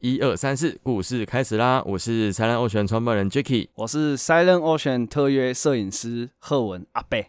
一二三四，故事开始啦！我是 Silent Ocean 创办人 Jacky，我是 Silent Ocean 特约摄影师贺文阿贝。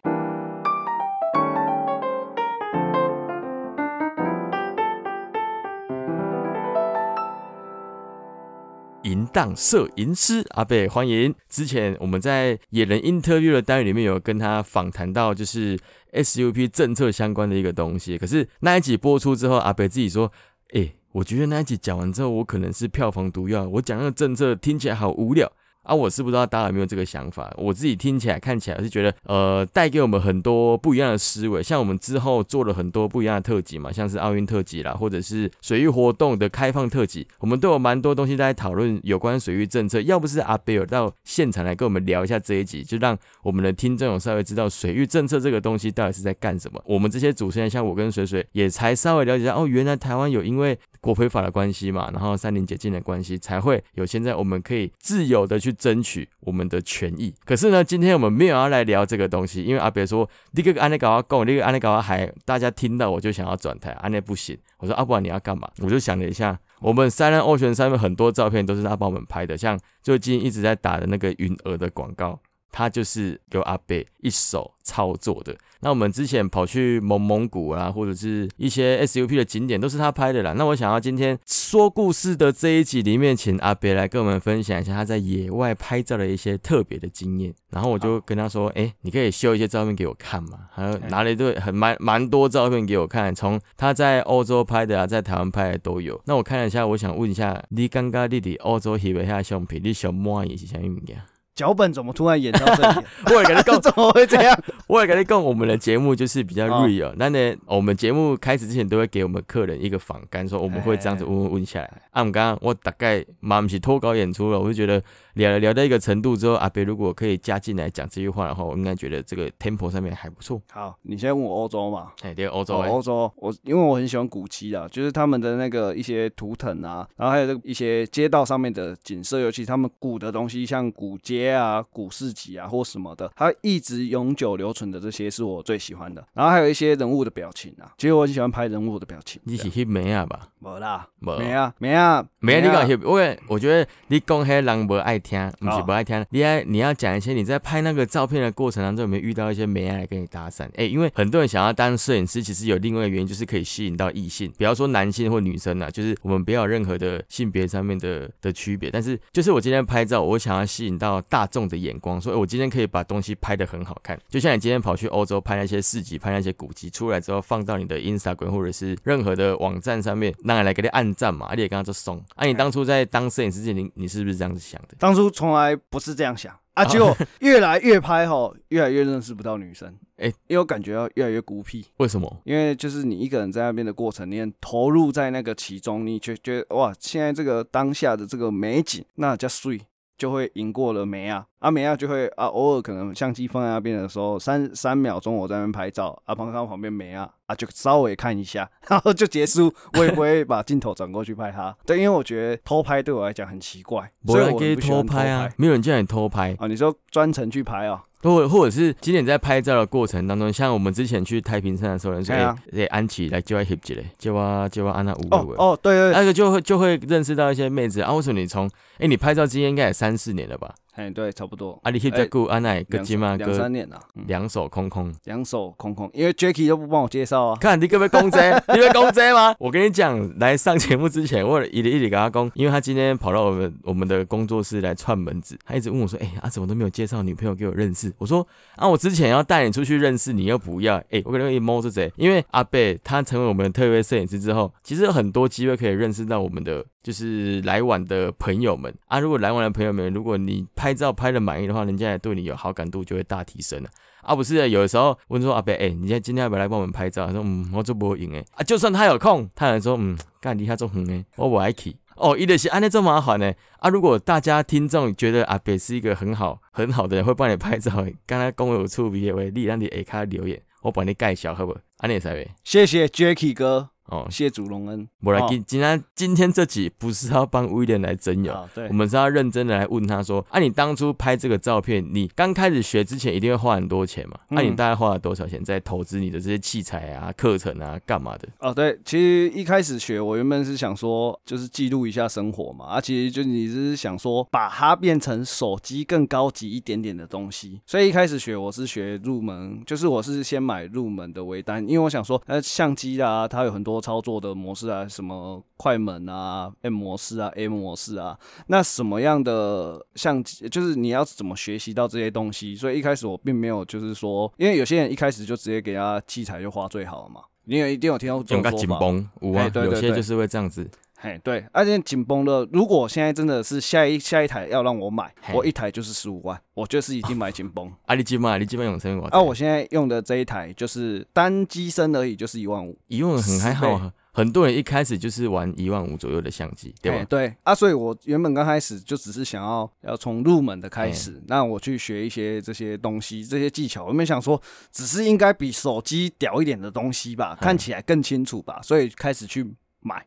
淫荡摄影师阿贝，欢迎！之前我们在野人 interview 的单元里面有跟他访谈到，就是 SUP 政策相关的一个东西。可是那一集播出之后，阿贝自己说：“哎，我觉得那一集讲完之后，我可能是票房毒药。我讲那个政策听起来好无聊。”啊，我是不知道大家有没有这个想法。我自己听起来、看起来是觉得，呃，带给我们很多不一样的思维。像我们之后做了很多不一样的特辑嘛，像是奥运特辑啦，或者是水域活动的开放特辑，我们都有蛮多东西在讨论有关水域政策。要不是阿贝尔到现场来跟我们聊一下这一集，就让我们的听众有稍微知道水域政策这个东西到底是在干什么。我们这些主持人，像我跟水水，也才稍微了解一下，哦，原来台湾有因为国培法的关系嘛，然后三零解禁的关系，才会有现在我们可以自由的去争取。我们的权益，可是呢，今天我们没有要来聊这个东西，因为阿别说，你个安内搞阿讲，你个安内搞阿还，大家听到我就想要转台，安内不行。我说阿不然你要干嘛？我就想了一下，我们三人欧旋上面很多照片都是他帮我们拍的，像最近一直在打的那个云鹅的广告。他就是由阿贝一手操作的。那我们之前跑去蒙蒙古啊，或者是一些 SUP 的景点，都是他拍的啦。那我想要今天说故事的这一集里面，请阿贝来跟我们分享一下他在野外拍照的一些特别的经验。然后我就跟他说：“哎，你可以秀一些照片给我看嘛？”还有拿了一堆很蛮蛮多照片给我看，从他在欧洲拍的啊，在台湾拍的都有。那我看了一下，我想问一下，你刚刚弟弟欧洲拍的下相片，你想摸也是啥物件？脚本怎么突然演到这里？我也跟你讲，怎么会这样？我也跟你讲，我们的节目就是比较 real。那呢，我们节目开始之前都会给我们客人一个访干，说我们会这样子问问问下来。啊，我刚刚我大概嘛不是脱稿演出了，我就觉得。聊聊到一个程度之后，阿北如果可以加进来讲这句话的话，我应该觉得这个 tempo 上面还不错。好，你先问我欧洲嘛？哎，对，欧洲，欧洲，我因为我很喜欢古迹啊，就是他们的那个一些图腾啊，然后还有这一些街道上面的景色，尤其他们古的东西，像古街啊、古市集啊或什么的，它一直永久留存的这些是我最喜欢的。然后还有一些人物的表情啊，其实我很喜欢拍人物的表情。你是去美啊吧？没啦，没啊，没啊，没啊！你讲因为我觉得你讲黑人不爱听，听不是不爱。听，你要你要讲一些你在拍那个照片的过程当中有没有遇到一些美爱来跟你搭讪？哎，因为很多人想要当摄影师，其实有另外一个原因，就是可以吸引到异性，比方说男性或女生啊，就是我们不要有任何的性别上面的的区别。但是就是我今天拍照，我想要吸引到大众的眼光，说我今天可以把东西拍得很好看。就像你今天跑去欧洲拍那些市集，拍那些古迹，出来之后放到你的 Instagram 或者是任何的网站上面，让人来给你按赞嘛，而且刚刚说送。啊，你当初在当摄影师之前，你你是不是这样子想的？当初从来。不是这样想啊，结果越来越拍吼，越来越认识不到女生，哎，因为我感觉到越来越孤僻。为什么？因为就是你一个人在那边的过程，你很投入在那个其中，你觉觉得哇，现在这个当下的这个美景，那叫睡。就会赢过了梅亚，啊梅亚就会啊，偶尔可能相机放在那边的时候，三三秒钟我在那边拍照，啊，旁看旁边梅亚啊，就稍微看一下，然后就结束，我也不会把镜头转过去拍他。对，因为我觉得偷拍对我来讲很奇怪，所以我不喜欢偷拍啊，没有人叫你偷拍啊，你说专程去拍啊？或或者是今天在拍照的过程当中，像我们之前去太平山的时候，人说哎，安琪来就要 hip 姐嘞，就啊就啊安那五个位哦，对对，那个就会就会认识到一些妹子啊。为什么你从哎你拍照经验应该也三四年了吧？哎，对，差不多。啊，你 hip 在顾安奈个金嘛两三年了，两手空空，两手空空，因为 Jacky 都不帮我介绍啊。看你可不可以公遮？你会公遮吗？我跟你讲，来上节目之前，我一里一里给他公，因为他今天跑到我们我们的工作室来串门子，他一直问我说，哎，啊怎么都没有介绍女朋友给我认识？我说啊。我之前要带你出去认识，你又不要，哎，我可能一摸是谁？因为阿贝他成为我们的特约摄影师之后，其实有很多机会可以认识到我们的就是来往的朋友们啊。如果来往的朋友们，如果你拍照拍的满意的话，人家也对你有好感度就会大提升了。啊，不是，有的时候问说阿伯，哎，你今天要不要来帮我们拍照？他说，嗯，我做不赢哎，啊，就算他有空，他也说，嗯，干你下做远哎，我不爱去。哦，伊的是安尼这么麻烦呢？啊，如果大家听众觉得阿北是一个很好很好的人，会帮你拍照，刚才公有处毕业为立让你下卡留言，我帮你介绍好不？安尼才呗。谢谢 Jacky 哥。哦，谢主隆恩。我来哦今今天今天这集不是要帮威廉来征友，哦，对我，们是要认真的来问他说，啊，你当初拍这个照片，你刚开始学之前一定会花很多钱嘛？那、你嗯大概花了多少钱在投资你的这些器材啊、课程啊、干嘛的？哦，对，其实一开始学，我原本是想说，就是记录一下生活嘛，啊，其实就你是想说，把它变成手机更高级一点点的东西，所以一开始学我是学入门，就是我是先买入门的微单，因为我想说，呃，相机啊，它有很多操作的模式啊，什么快门啊、M 模式啊、A 模式啊，那什么样的相机，就是你要怎么学习到这些东西，所以一开始我并没有就是说，因为有些人一开始就直接给他器材就花最好了嘛。你有一定有听到这种说法，对对对有些就是会这样子。嘿，对，而且紧绷的，如果现在真的是下一下一台要让我买，我一台就是十五万，我就是已经买紧绷。啊，你基本你基本用什么？啊，我现在用的这一台就是单机身而已，就是一万五，一万很还好啊，很多人一开始就是玩一万五左右的相机，对吧？嘿对啊，所以我原本刚开始就只是想要要从入门的开始，那我去学一些这些东西、这些技巧。我没想说，只是应该比手机屌一点的东西吧，看起来更清楚吧，所以开始去买，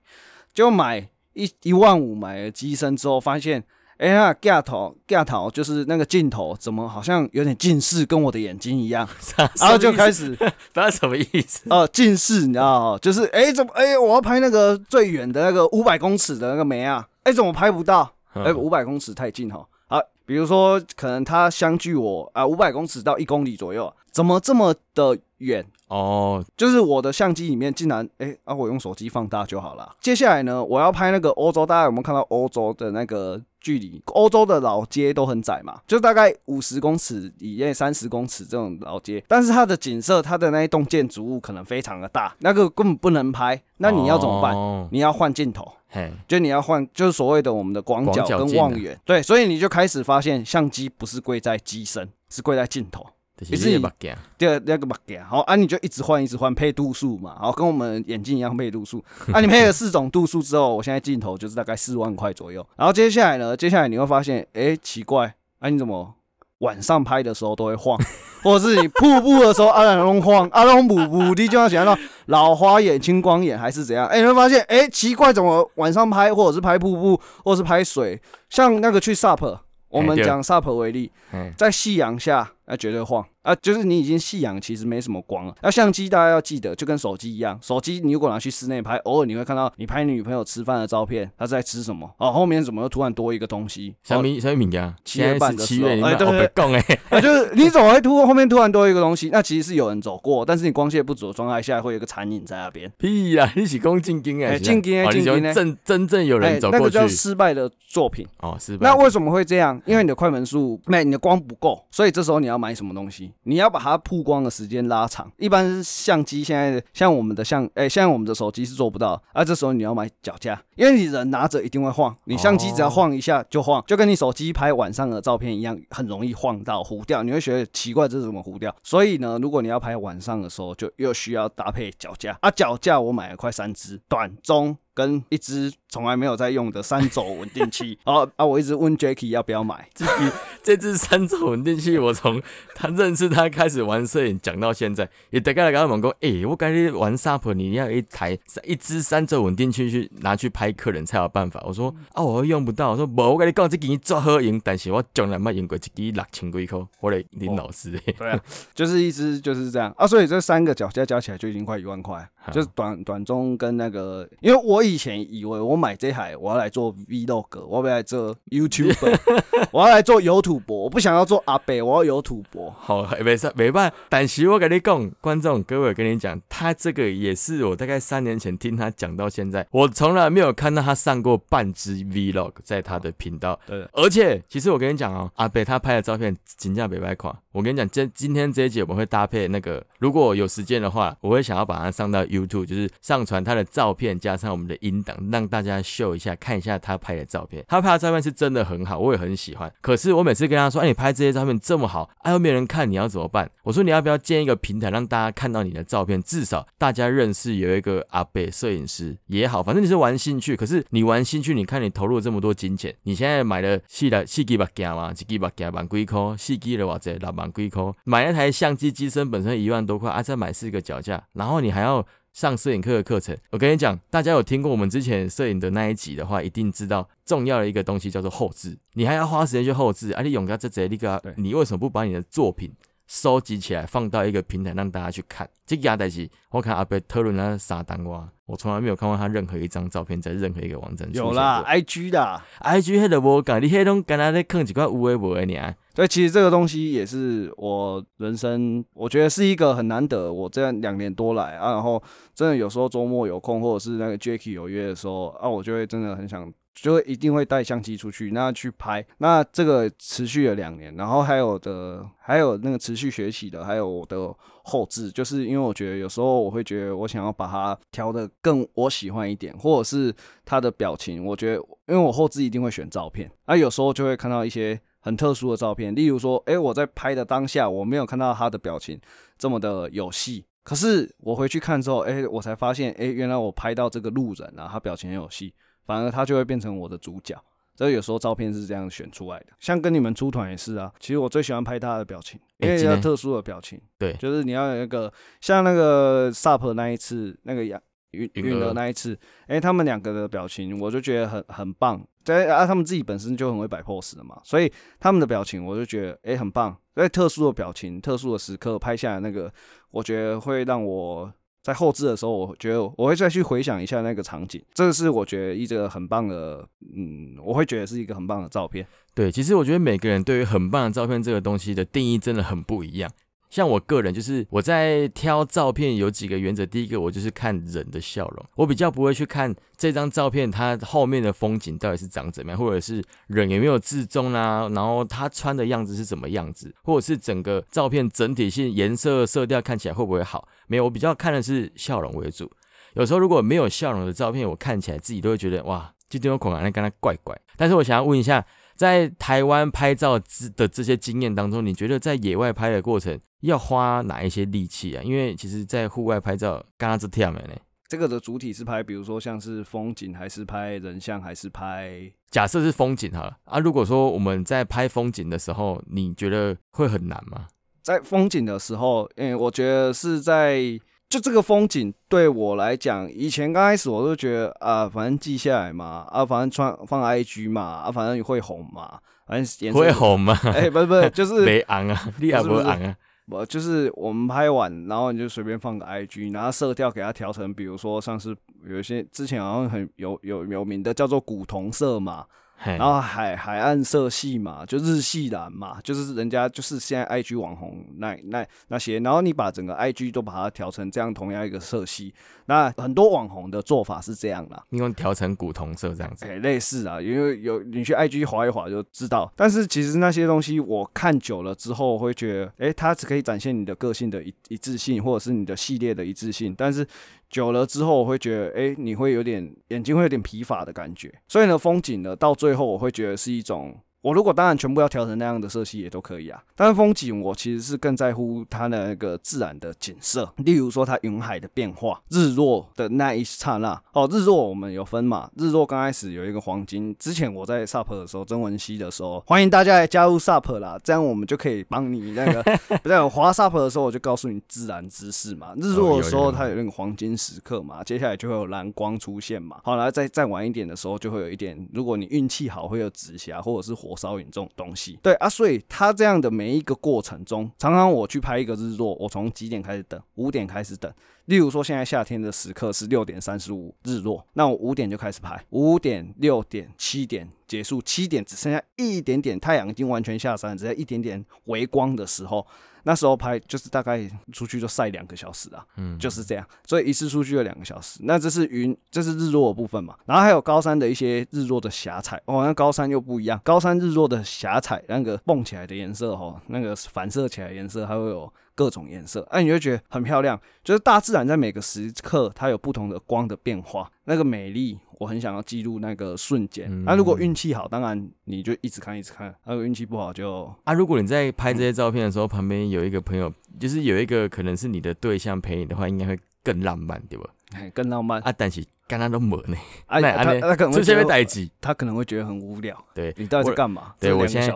就买一一万五买了机身之后，发现。哎呀，架头架头就是那个镜头，怎么好像有点近视，跟我的眼睛一样，然后就开始，始那什么意思？哦，近视，你知道吗？就是哎、诶怎么哎、我要拍那个最远的那个五百公尺的那个梅啊，哎、怎么拍不到？哎、嗯五百公尺太近哈。啊，比如说可能它相距我啊五百公尺到一公里左右，啊怎么这么的远？哦，就是我的相机里面竟然哎、啊，我用手机放大就好了。接下来呢，我要拍那个欧洲，大家有没有看到欧洲的那个距离？欧洲的老街都很窄嘛，就大概五十公尺以内、三十公尺这种老街，但是它的景色，它的那一栋建筑物可能非常的大，那个根本不能拍。那你要怎么办？哦你要换镜头。嘿，就你要换，就是所谓的我们的广角跟望远，对，所以你就开始发现相机不是贵在机身，是贵在镜头。就是你的目镜，第二那个嘛给好啊，你就一直换，一直换，配度数嘛，好，跟我们眼镜一样配度数。啊，你配了四种度数之后，我现在镜头就是大概四万块左右。然后接下来呢，接下来你会发现，哎、奇怪，啊，你怎么晚上拍的时候都会晃，或者是你瀑布的时候阿兰龙晃，阿龙补补的就要想到老花眼、青光眼还是怎样？哎、你会发现，哎、奇怪，怎么晚上拍，或者是拍瀑布，或者是拍水，像那个去 SUP，我们讲 SUP 为例，嘿，在夕阳下，那绝对晃。啊！就是你已经夕阳，其实没什么光了。那相机大家要记得，就跟手机一样，手机你如果拿去室内拍，偶尔你会看到你拍你女朋友吃饭的照片，她在吃什么哦，后面怎么又突然多一个东西？什哦么什么物件？七月半的时候七月，哎对对别讲诶，啊，就是你怎么会突后面突然多一个东西？那其实是有人走过，但是你光线不足的状态下，会有一个残影在那边。屁呀！你是讲正经诶？哎是啊正经的哦你说正真正有人走过去那个叫失败的作品。哦，失败？那为什么会这样？因为你的快门数，没你的光不够，所以这时候你要买什么东西？你要把它曝光的时间拉长。一般是相机现在的，像我们的相，哎、像我们的手机是做不到。啊，这时候你要买脚架，因为你人拿着一定会晃，你相机只要晃一下就晃，就跟你手机拍晚上的照片一样，很容易晃到糊掉。你会觉得奇怪，这是怎么糊掉？所以呢，如果你要拍晚上的时候，就又需要搭配脚架。啊，脚架我买了快三支，短中。跟一支从来没有在用的三轴稳定器，哦啊，我一直问 Jacky 要不要买，这支这支三轴稳定器，我从他认识他开始玩摄影讲到现在，也大概来跟他们讲，诶、我感觉玩 SUP 你要一台一支三轴稳定器去拿去拍客人才有办法。我说啊，我又用不到。我说无，我跟你讲，这支做好用，但是我从来没用过一支六千几块。我的林老师诶，对啊，就是一支就是这样啊，所以这三个脚架加起来就已经快一万块，就是短短中跟那个，因为我以前以为我买这台我要来做 Vlog，我要来做 YouTube，我要来做有土博，我不想要做阿北，我要有土博。好，没事没办法。但是我跟你讲，观众各位跟你讲，他这个也是我大概三年前听他讲到现在，我从来没有看到他上过半支 Vlog 在他的频道。对，而且，其实我跟你讲哦，阿北他拍的照片金价北白款。我跟你讲，今今天这一集我们会搭配那个，如果有时间的话，我会想要把它上到 YouTube，就是上传他的照片加上我们的音档，让大家秀一下，看一下他拍的照片。他拍的照片是真的很好，我也很喜欢。可是我每次跟他说，哎，你拍这些照片这么好，哎、又没人看，你要怎么办？我说你要不要建一个平台，让大家看到你的照片，至少大家认识有一个阿北摄影师也好，反正你是玩兴趣。可是你玩兴趣，你看你投入了这么多金钱，你现在买了四台四支目镜嘛，一支目镜万几块，四支的话这六万几块，买那台相机机身本身一万多块，啊，再买四个脚架，然后你还要上摄影课的课程。我跟你讲，大家有听过我们之前摄影的那一集的话，一定知道重要的一个东西叫做后置，你还要花时间去后置。啊，你勇哥这这那个，你为什么不把你的作品？收集起来，放到一个平台让大家去看。这个代志，我看阿贝特伦那傻蛋瓜，我从来没有看过他任何一张照片在任何一个网站有啦，IG 的，IG 迄个无讲，你迄种干那咧坑几块乌龟无的呢？对，其实这个东西也是我人生，我觉得是一个很难得。我这样两年多来啊，然后真的有时候周末有空，或者是那个 Jacky 有约的时候啊，我就会真的很想。就会一定会带相机出去，那去拍。那这个持续了两年，然后还有的，还有那个持续学习的，还有我的后置，就是因为我觉得有时候我会觉得我想要把它调的更我喜欢一点，或者是他的表情，我觉得因为我后置一定会选照片，啊，有时候就会看到一些很特殊的照片，例如说，哎，我在拍的当下我没有看到他的表情这么的有戏，可是我回去看之后，哎，我才发现，哎，原来我拍到这个路人啊，他表情很有戏。反而他就会变成我的主角，所以有时候照片是这样选出来的。像跟你们出团也是啊，其实我最喜欢拍他的表情，因为要特殊的表情。对，就是你要有一个像那个 SUP 那一次，那个杨云云的那一次，哎，他们两个的表情，我就觉得很很棒。在啊，他们自己本身就很会摆 pose 的嘛，所以他们的表情我就觉得哎很棒。在特殊的表情、特殊的时刻拍下来那个，我觉得会让我。在后置的时候，我觉得我会再去回想一下那个场景，这个是我觉得一个很棒的，嗯，我会觉得是一个很棒的照片。对，其实我觉得每个人对于很棒的照片这个东西的定义真的很不一样。像我个人，就是我在挑照片有几个原则。第一个，我就是看人的笑容，我比较不会去看这张照片它后面的风景到底是长怎么样，或者是人有没有自重啊，然后他穿的样子是什么样子，或者是整个照片整体性颜色色调看起来会不会好？没有，我比较看的是笑容为主。有时候如果没有笑容的照片，我看起来自己都会觉得哇，就这种恐感那跟他怪怪。但是我想要问一下。在台湾拍照之的这些经验当中，你觉得在野外拍的过程要花哪一些力气啊？因为其实，在户外拍照，刚刚是跳没呢？这个的主体是拍，比如说像是风景，还是拍人像，还是拍？假设是风景好了啊。如果说我们在拍风景的时候，你觉得会很难吗？在风景的时候，嗯，我觉得是在。就这个风景对我来讲，以前刚开始我都觉得啊，反正记下来嘛，啊，反正穿放 IG 嘛，啊，反正会红嘛，反正会红嘛，哎，不是不是，就是 没昂啊，你也不昂啊，不就是我们拍完，然后你就随便放个 IG，然后色调给它调成，比如说像是有一些之前好像很有有有名的叫做古铜色嘛。然后海海岸色系嘛，就日系蓝嘛，就是人家就是现在 IG 网红那那那些，然后你把整个 IG 都把它调成这样同样一个色系，那很多网红的做法是这样的，你用调成古铜色这样子，哎，类似啊，因为有你去 IG 划一划就知道，但是其实那些东西我看久了之后会觉得，哎，它只可以展现你的个性的一一致性，或者是你的系列的一致性，但是。久了之后，我会觉得，哎，你会有点眼睛会有点疲乏的感觉。所以呢，风景呢，到最后我会觉得是一种。我如果当然全部要调成那样的色系也都可以啊，但是风景我其实是更在乎它的那个自然的景色，例如说它云海的变化、日落的那一刹那。哦，日落我们有分嘛？日落刚开始有一个黄金，之前我在 SUP 的时候，曾文熙的时候，欢迎大家来加入 SUP 啦，这样我们就可以帮你那个 在滑 SUP 的时候，我就告诉你自然知识嘛。日落的时候它有那个黄金时刻嘛，接下来就会有蓝光出现嘛。好了，再再晚一点的时候，就会有一点，如果你运气好，会有紫霞或者是火。火烧云这种东西，对啊，所以他这样的每一个过程中，常常我去拍一个日落，我从几点开始等？五点开始等。例如说，现在夏天的时刻是六点三十五日落，那我五点就开始拍，五点、六点、七点结束，七点只剩下一点点太阳已经完全下山，只剩一点点微光的时候。那时候拍就是大概出去就晒两个小时啊，嗯，就是这样，所以一次出去了两个小时。那这是云，这是日落的部分嘛，然后还有高山的一些日落的霞彩哦，那高山又不一样，高山日落的霞彩那个蹦起来的颜色哦，那个反射起来颜色还会有。各种颜色，哎，你就觉得很漂亮。就是大自然在每个时刻，它有不同的光的变化，那个美丽，我很想要记录那个瞬间。那如果运气好，当然你就一直看，一直看；，如果运气不好，就啊，如果你在拍这些照片的时候，旁边有一个朋友，就是有一个可能是你的对象陪你的话，应该会更浪漫，对吧？更浪漫啊！但是刚刚都没呢，啊，他他可能会觉得他可能会觉得很无聊。对你到底在干嘛？对我现在。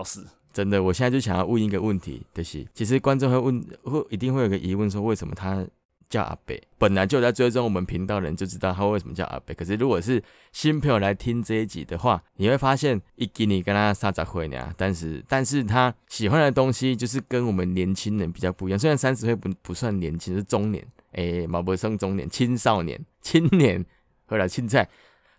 真的，我现在就想要问一个问题，就是其实观众会问，会一定会有个疑问，说为什么他叫阿北。本来就在追踪我们频道的人就知道他为什么叫阿北。可是如果是新朋友来听这一集的话，你会发现一给你跟他三十岁呢，但是但是他喜欢的东西就是跟我们年轻人比较不一样。虽然三十岁不不算年轻，是中年，诶，毛不生中年、青少年、青年，或者青菜，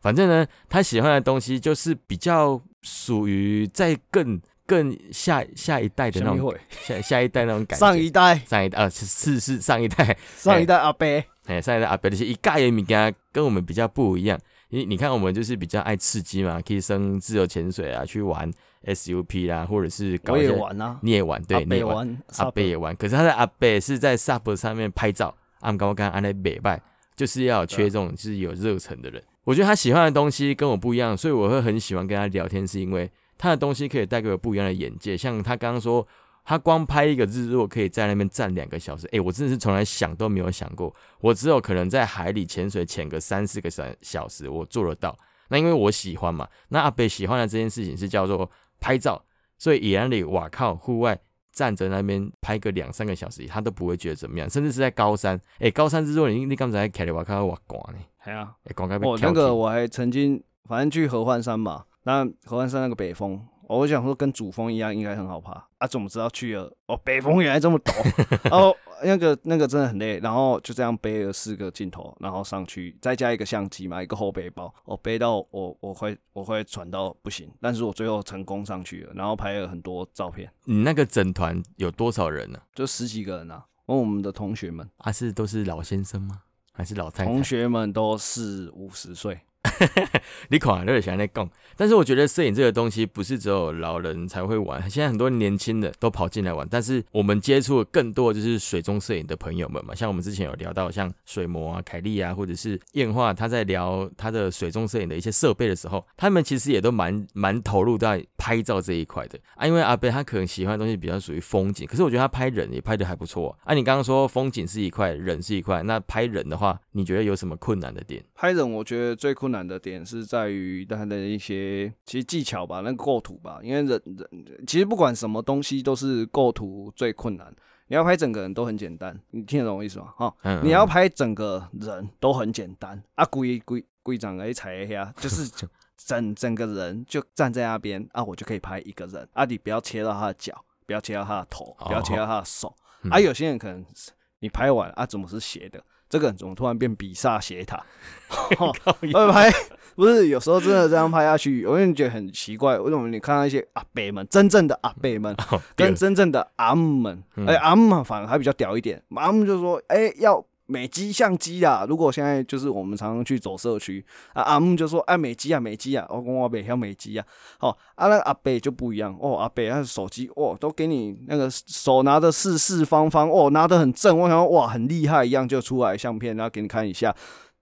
反正呢，他喜欢的东西就是比较属于在更。更下下一代的那种，下下一代那种感觉。上一代，上一代啊，是是是上一代，上一代阿伯，哎，上一代阿伯那些一盖的物件跟我们比较不一样。你你看，我们就是比较爱刺激嘛，可以升自由潜水啊，去玩 SUP 啦，或者是搞一些玩啊，你也玩，对，你也玩，阿伯也玩。可是他的阿伯是在 SUP 上面拍照，按刚刚按那北拜，就是要缺这种就是有热忱的人。我觉得他喜欢的东西跟我不一样，所以我会很喜欢跟他聊天，是因为。他的东西可以带给我不一样的眼界，像他刚刚说，他光拍一个日落可以在那边站两个小时，诶，我真的是从来想都没有想过，我只有可能在海里潜水潜个三四个小小时，我做得到。那因为我喜欢嘛，那阿北喜欢的这件事情是叫做拍照，所以野里哇靠，户外站着那边拍个两三个小时，他都不会觉得怎么样，甚至是在高山，诶，高山日落，你你刚才开的哇靠哇光呢？系啊，我那个我还曾经，反正去合欢山嘛。那合欢山那个北峰，我想说跟主峰一样，应该很好爬啊！怎么知道去了哦？北峰原来这么陡 哦，那个那个真的很累。然后就这样背了四个镜头，然后上去再加一个相机嘛，一个后背包，我背到我我会我会喘到不行，但是我最后成功上去了，然后拍了很多照片。你那个整团有多少人呢？就十几个人啊，问我们的同学们啊，是都是老先生吗？还是老太太？同学们都四五十岁。你可能都是想在讲，但是我觉得摄影这个东西不是只有老人才会玩，现在很多年轻的都跑进来玩。但是我们接触更多就是水中摄影的朋友们嘛，像我们之前有聊到像水魔啊、凯莉啊，或者是燕化，他在聊他的水中摄影的一些设备的时候，他们其实也都蛮蛮投入在拍照这一块的啊。因为阿贝他可能喜欢的东西比较属于风景，可是我觉得他拍人也拍的还不错啊。你刚刚说风景是一块，人是一块，那拍人的话，你觉得有什么困难的点？拍人我觉得最困难的点是在于他的一些其实技巧吧，那个构图吧，因为人人其实不管什么东西都是构图最困难。你要拍整个人都很简单，你听得懂我意思吗？哈，你要拍整个人都很简单啊，规规规长哎踩一下，就是 整整个人就站在那边啊，我就可以拍一个人啊，你不要切到他的脚，不要切到他的头，不要切到他的手啊。有些人可能你拍完啊，怎么是斜的？这个怎么突然变比萨斜塔？拍不是有时候真的这样拍下去，我就觉得很奇怪。为什么你看到一些阿伯们，真正的阿伯们，跟真正的阿姆们，哎，阿姆反而还比较屌一点。阿姆就说，哎，要。美肌相机啊！如果现在就是我们常常去走社区啊，阿木就说：“哎，美肌啊，美肌啊！”我讲阿北要美肌啊。好，啊，那阿北就不一样哦。阿北他的手机哦，都给你那个手拿的四四方方哦，拿的很正。我想哇，很厉害一样就出来相片，然后给你看一下。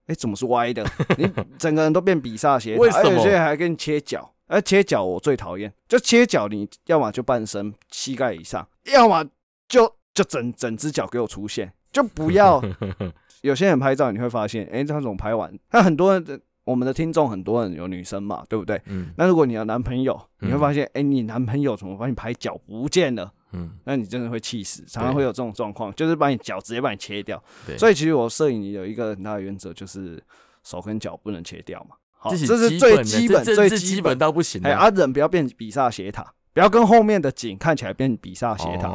哎，怎么是歪的？你整个人都变比萨斜，为什么？现在还给你切脚？哎，切脚我最讨厌，就切脚，你要么就半身膝盖以上，要么就就整整只脚给我出现。就不要，有些人拍照你会发现，哎，他怎么拍完？他很多人的我们的听众很多人有女生嘛，对不对？嗯。那如果你有男朋友，你会发现，哎，你男朋友怎么把你拍脚不见了？嗯。那你真的会气死，常常会有这种状况，就是把你脚直接把你切掉。对。所以其实我摄影有一个很大的原则，就是手跟脚不能切掉嘛。好，这是最基本、最基本到不行。哎，啊，人不要变比萨斜塔。不要跟后面的景看起来变比萨斜塔。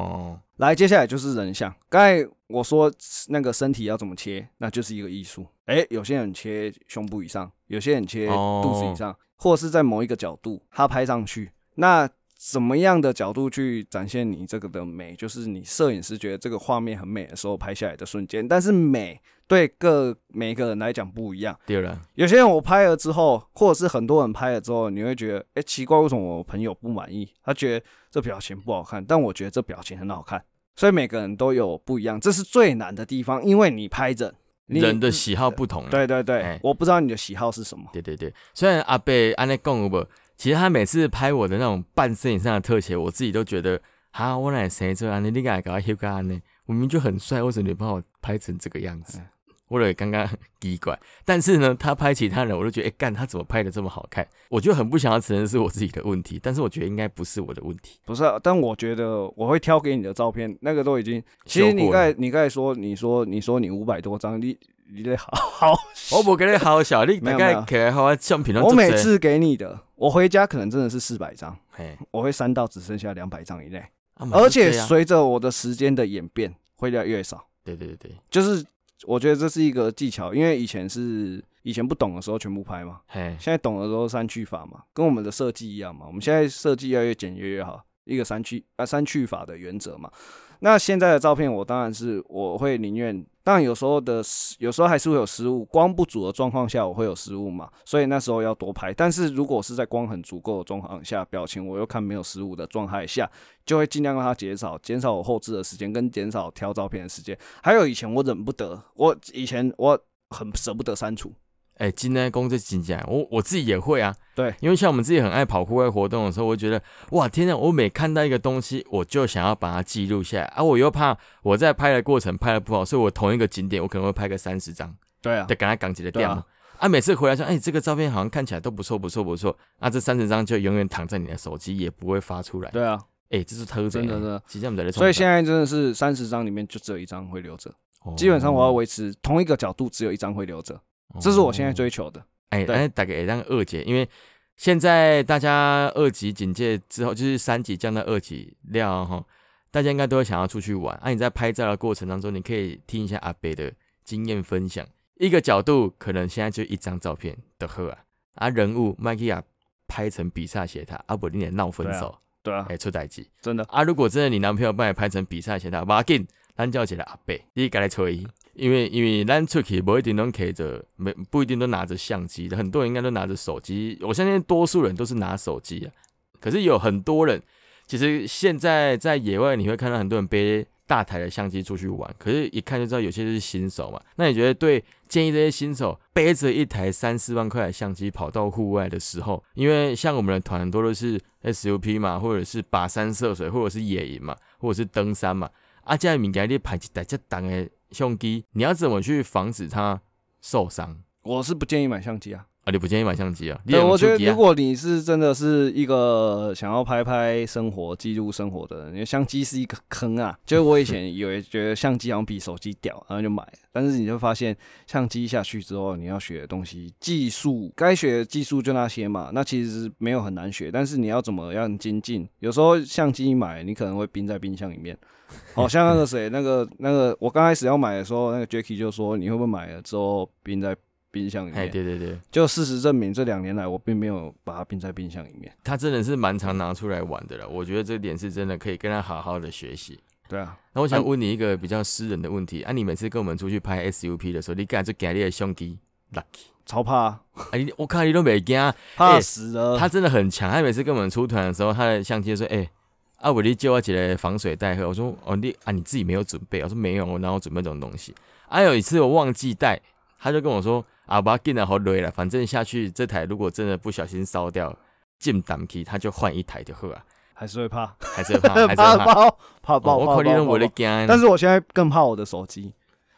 来，接下来就是人像。刚才我说那个身体要怎么切，那就是一个艺术。哎，有些人切胸部以上，有些人切肚子以上，或者是在某一个角度，他拍上去。那什么样的角度去展现你这个的美，就是你摄影师觉得这个画面很美的时候拍下来的瞬间。但是美。对各每一个人来讲不一样。对了，有些人我拍了之后，或者是很多人拍了之后，你会觉得，哎，奇怪，为什么我朋友不满意？他觉得这表情不好看，但我觉得这表情很好看。所以每个人都有不一样，这是最难的地方，因为你拍着人的喜好不同。对对对，我不知道你的喜好是什么。对对对，虽然阿贝安内贡不，其实他每次拍我的那种半身以上的特写，我自己都觉得，哈，我来谁这安尼，你敢搞他修改安呢？我明明就很帅，为什么你帮我拍成这个样子？我也刚刚奇怪。但是呢，他拍其他人，我就觉得，哎，干他怎么拍的这么好看？我就很不想要承认是我自己的问题，但是我觉得应该不是我的问题。不是，但我觉得我会挑给你的照片，那个都已经。其实你刚才你刚才说，你说你说你五百多张，你你得好好。我不给你好小，你大概给好相片。我每次给你的，我回家可能真的是四百张，我会删到只剩下两百张以内。而且随着我的时间的演变，会越来越少。对对对对，就是我觉得这是一个技巧，因为以前是以前不懂的时候全部拍嘛，现在懂的时候删去法嘛，跟我们的设计一样嘛。我们现在设计要越简约越好，一个删去啊删去法的原则嘛。那现在的照片，我当然是我会宁愿。当然，有时候的有时候还是会有失误，光不足的状况下，我会有失误嘛，所以那时候要多拍。但是如果是在光很足够的状况下，表情我又看没有失误的状态下，就会尽量让它减少，减少我后置的时间，跟减少挑照片的时间。还有以前我忍不得，我以前我很舍不得删除。哎，今天工作紧张，我我自己也会啊。对，因为像我们自己很爱跑户外活动的时候，我觉得哇，天哪！我每看到一个东西，我就想要把它记录下来啊。我又怕我在拍的过程拍的不好，所以我同一个景点我可能会拍个三十张。对啊，得赶快赶紧的掉嘛。啊，每次回来说，哎，这个照片好像看起来都不错，不错，不错。啊，这三十张就永远躺在你的手机，也不会发出来。对啊，哎，这是偷真的，真的。我们在所以现在真的是三十张里面就只有一张会留着，基本上我要维持同一个角度，只有一张会留着，这是我现在追求的。哎，哎，大概让二姐，因为现在大家二级警戒之后，就是三级降到二级料哈，大家应该都会想要出去玩。啊，你在拍照的过程当中，你可以听一下阿北的经验分享。一个角度可能现在就一张照片的喝啊，啊人物麦克亚拍成比萨斜塔，阿伯你也闹分手，对啊，哎出代机，真的啊，如果真的你男朋友帮你拍成比萨斜塔，马紧咱叫起来阿北，你该来吹。因为因为咱出去不一定能开着，没不一定都拿着相机的，很多人应该都拿着手机。我相信多数人都是拿手机啊。可是有很多人，其实现在在野外你会看到很多人背大台的相机出去玩，可是一看就知道有些是新手嘛。那你觉得对建议这些新手背着一台三四万块的相机跑到户外的时候，因为像我们的团很多都是 SUP 嘛，或者是跋山涉水，或者是野营嘛，或者是登山嘛，啊，这样物件你拍一台这档的。相机，你要怎么去防止它受伤？我是不建议买相机啊。啊，你不建议买相机啊？对，我觉得如果你是真的是一个想要拍拍生活、记录生活的人，因为相机是一个坑啊。就是我以前以为觉得相机好像比手机屌，然后就买。但是你就发现，相机下去之后，你要学的东西、技术，该学的技术就那些嘛。那其实没有很难学，但是你要怎么样精进？有时候相机买，你可能会冰在冰箱里面。好像那个谁，那个那个，我刚开始要买的时候，那个 Jacky 就说：“你会不会买了之后冰在冰箱里面？”哎，对对对，就事实证明，这两年来我并没有把它冰在冰箱里面。他真的是蛮常拿出来玩的了，我觉得这点是真的可以跟他好好的学习。对啊，那我想问你一个比较私人的问题：啊，你每次跟我们出去拍 SUP 的时候，你敢就给你的相机 lucky？超怕！啊哎，我看你都没惊，怕死了。他真的很强，他每次跟我们出团的时候，他的相机说：“哎。”啊，我你借我几个防水袋，我说哦，你啊你自己没有准备，我说没有，我哪有准备这种东西？啊，有一次我忘记带，他就跟我说啊，把它进来好累了，反正下去这台如果真的不小心烧掉，进档期他就换一台就好啊。还是会怕，还是会怕，还是怕。爆，怕爆，我可能我的惊，但是我现在更怕我的手机。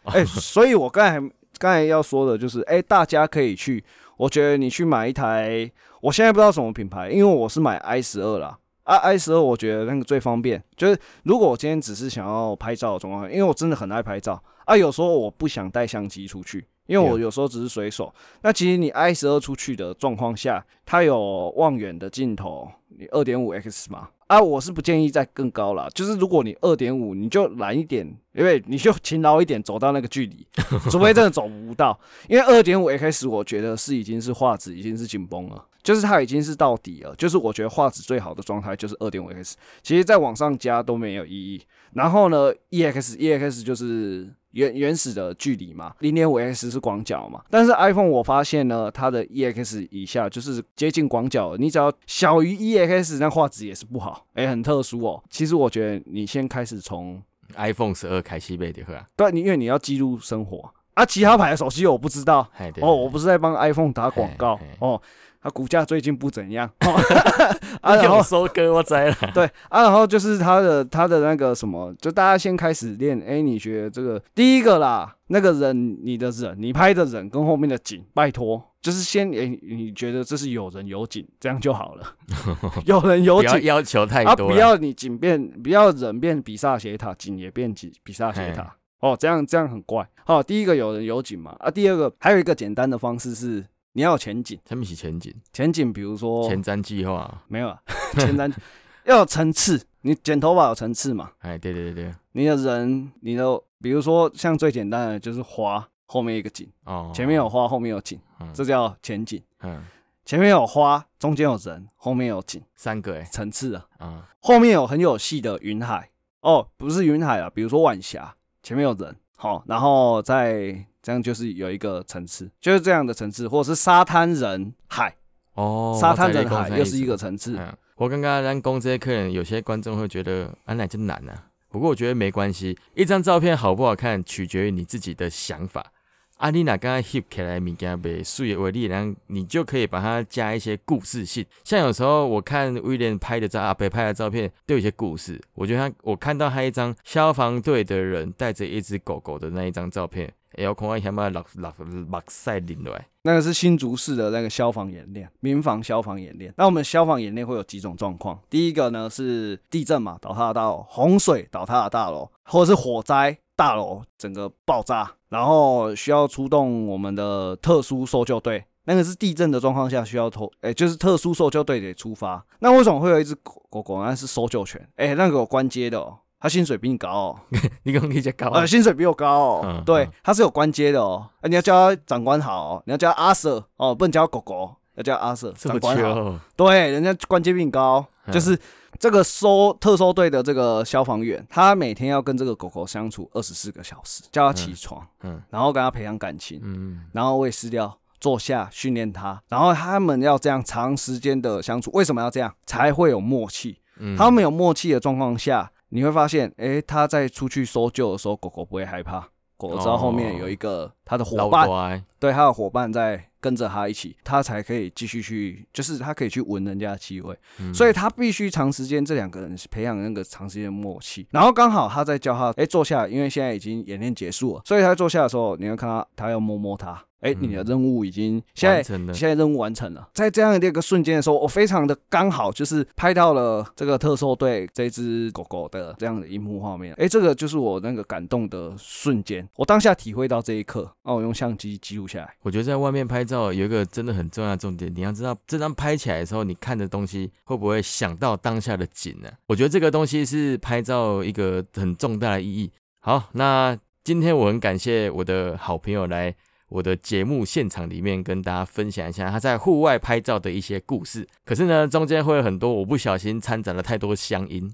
哎，所以我刚才刚才要说的就是，哎，大家可以去，我觉得你去买一台，我现在不知道什么品牌，因为我是买 i 十二啦。啊，i 十二我觉得那个最方便，就是如果我今天只是想要拍照的状况，因为我真的很爱拍照啊，有时候我不想带相机出去，因为我有时候只是随手。那其实你 i 十二出去的状况下，它有望远的镜头，你二点五 x 嘛，啊，我是不建议再更高了。就是如果你二点五，你就懒一点，因为你就勤劳一点，走到那个距离，除非真的走不到，因为二点五 x 我觉得是已经是画质已经是紧绷了。就是它已经是到底了，就是我觉得画质最好的状态就是二点五 x，其实再往上加都没有意义。然后呢，ex ex 就是原原始的距离嘛，零点五 x 是广角嘛。但是 iPhone 我发现呢，它的 ex 以下就是接近广角，你只要小于 ex，那画质也是不好，哎，很特殊哦。其实我觉得你先开始从 iPhone 十二开西贝的啊，对，你因为你要记录生活啊，其他牌的手机我不知道哦，我不是在帮 iPhone 打广告哦。它股价最近不怎样。啊，啊，然后收割我栽了。对啊，然后就是他的他的那个什么，就大家先开始练。哎，你觉得这个第一个啦，那个人你的人，你拍的人跟后面的景，拜托，就是先哎，你觉得这是有人有景，这样就好了。有人有景不要要求太啊，多啊，不要你景变，不要人变比萨斜塔，景也变比比萨斜塔。哦，这样这样很怪。好，第一个有人有景嘛，啊，第二个还有一个简单的方式是你要有前景，他们是前景、前景比如说前瞻计划。没有啊，前瞻 要有层次，你剪头发有层次嘛。哎，对对对。对，你的人，你的，比如说像最简单的就是花后面一个景，哦，前面有花，后面有景，嗯。这叫前景。嗯。前面有花，中间有人，后面有景，三个哎。层次啊。啊。后面有很有戏的云海，哦，不是云海啊，比如说晚霞，前面有人，好、然后再这样就是有一个层次，就是这样的层次，或者是沙滩人海，哦，沙滩人海又是一个层次。嗯，我刚刚咱公这些客人，有些观众会觉得啊，那真难啊。不过我觉得没关系，一张照片好不好看，取决于你自己的想法。阿丽娜刚刚 hip 起来物件被素颜为例，然后你就可以把它加一些故事性。像有时候我看威廉拍的照，阿北拍的照片都有些故事。我觉得他，我看到他一张消防队的人带着一只狗狗的那一张照片，也要看我想把六六六赛领来。那个是新竹市的那个消防演练，民防消防演练。那我们消防演练会有几种状况？第一个呢是地震嘛，倒塌的大楼；洪水倒塌的大楼，或者是火灾大楼整个爆炸，然后需要出动我们的特殊搜救队。那个是地震的状况下需要投，哎、就是特殊搜救队得出发。那为什么会有一只狗狗？那是搜救犬，哎、那个有关阶的哦，它薪水比你高哦。你讲你这高啊呃，？薪水比我高哦。嗯对嗯，他是有官阶的哦。啊你要叫他长官好、哦，你要叫他阿 Sir 哦，不能叫他狗狗，要叫阿 Sir 长官好。对，人家官阶比你高，嗯就是这个收特搜队的这个消防员，他每天要跟这个狗狗相处二十四个小时，叫他起床，嗯然后跟他培养感情，嗯，然后喂饲料。坐下训练他，然后他们要这样长时间的相处，为什么要这样？才会有默契。嗯他们有默契的状况下，你会发现，诶，他在出去搜救的时候，狗狗不会害怕，狗狗知道后面有一个他的伙伴，对，他的伙伴在跟着他一起，他才可以继续去，就是他可以去闻人家的气味，嗯。所以他必须长时间这两个人培养那个长时间默契，然后刚好他在教他，诶，坐下，因为现在已经演练结束了，所以他坐下的时候，你会看到他要摸摸他，诶，你的任务已经现在完成了。现在任务完成了，在这样的一个瞬间的时候，我非常的刚好就是拍到了这个特搜队这只狗狗的这样的一幕画面。诶，这个就是我那个感动的瞬间，我当下体会到这一刻，那我用相机记录下来。我觉得在外面拍照有一个真的很重要的重点，你要知道这张拍起来的时候，你看的东西会不会想到当下的景呢？我觉得这个东西是拍照一个很重大的意义。好，那今天我很感谢我的好朋友来我的节目现场里面跟大家分享一下他在户外拍照的一些故事。可是呢，中间会有很多我不小心掺杂了太多乡音。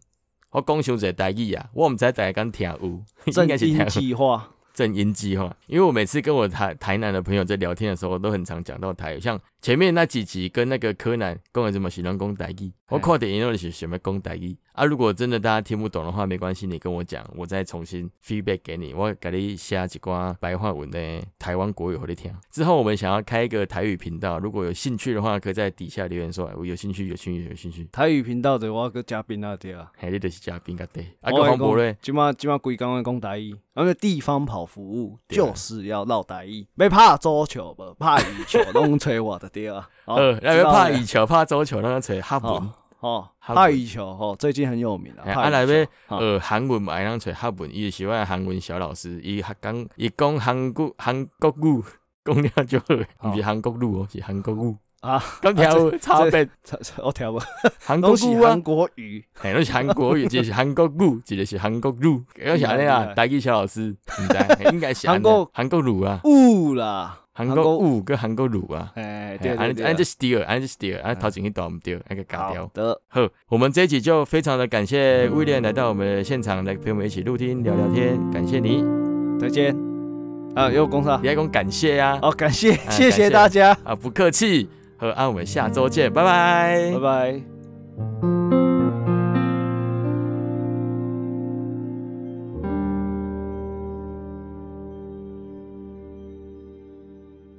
我讲伤侪台语啊，我唔知大家敢听有，正应该是听计划，正音计划，因为我每次跟我台台南的朋友在聊天的时候，都很常讲到台，像前面那几集跟那个柯南公有什么喜欢讲台语，我看电影都是想要讲台语啊。如果真的大家听不懂的话，没关系，你跟我讲，我再重新 feedback 给你，我给你写一寡白话文的台湾国语给你听。之后我们想要开一个台语频道，如果有兴趣的话，可以在底下留言说，哎我有兴趣，有兴趣，有兴趣。台语频道的我个嘉宾啊对啊。嘿，你就是嘉宾个对，啊，个黄博嘞，今嘛今嘛规工的讲台语，因为地方跑服务就是要闹台语，没怕足球 不怕羽球，拢吹我的对啊。哦呃，那边知道了怕羽球、怕足球，那个吹哈文。哦哦，哈怕羽球哦，最近很有名啊。啊来要羽球哦。呃韩文嘛，爱人找韩文，伊就是我的韩文小老师，伊讲伊讲韩国韩国语，讲了就好毋是韩国语哦，是韩国语。啊，讲条差别，我听无，韩国语啊。韩，国语。嘿，拢是韩国语，一个是韩国语，一个是韩国语，要是安尼啊，台语小老师，毋知应该是韩国韩国语啊，雾啦，韩国语跟韩国乳啊。哎，对安尼安尼就是对，安尼就是对，安尼头前迄段毋对，那个嘎掉好。的，好，我们这一集就非常的感谢威廉来到我们的现场，来陪我们一起录听聊聊天，感谢你。再见。啊，又讲啥你？还讲感谢呀、哦，感谢，哎谢谢大家，啊，不客气。和啊，我们下周见，拜拜拜拜。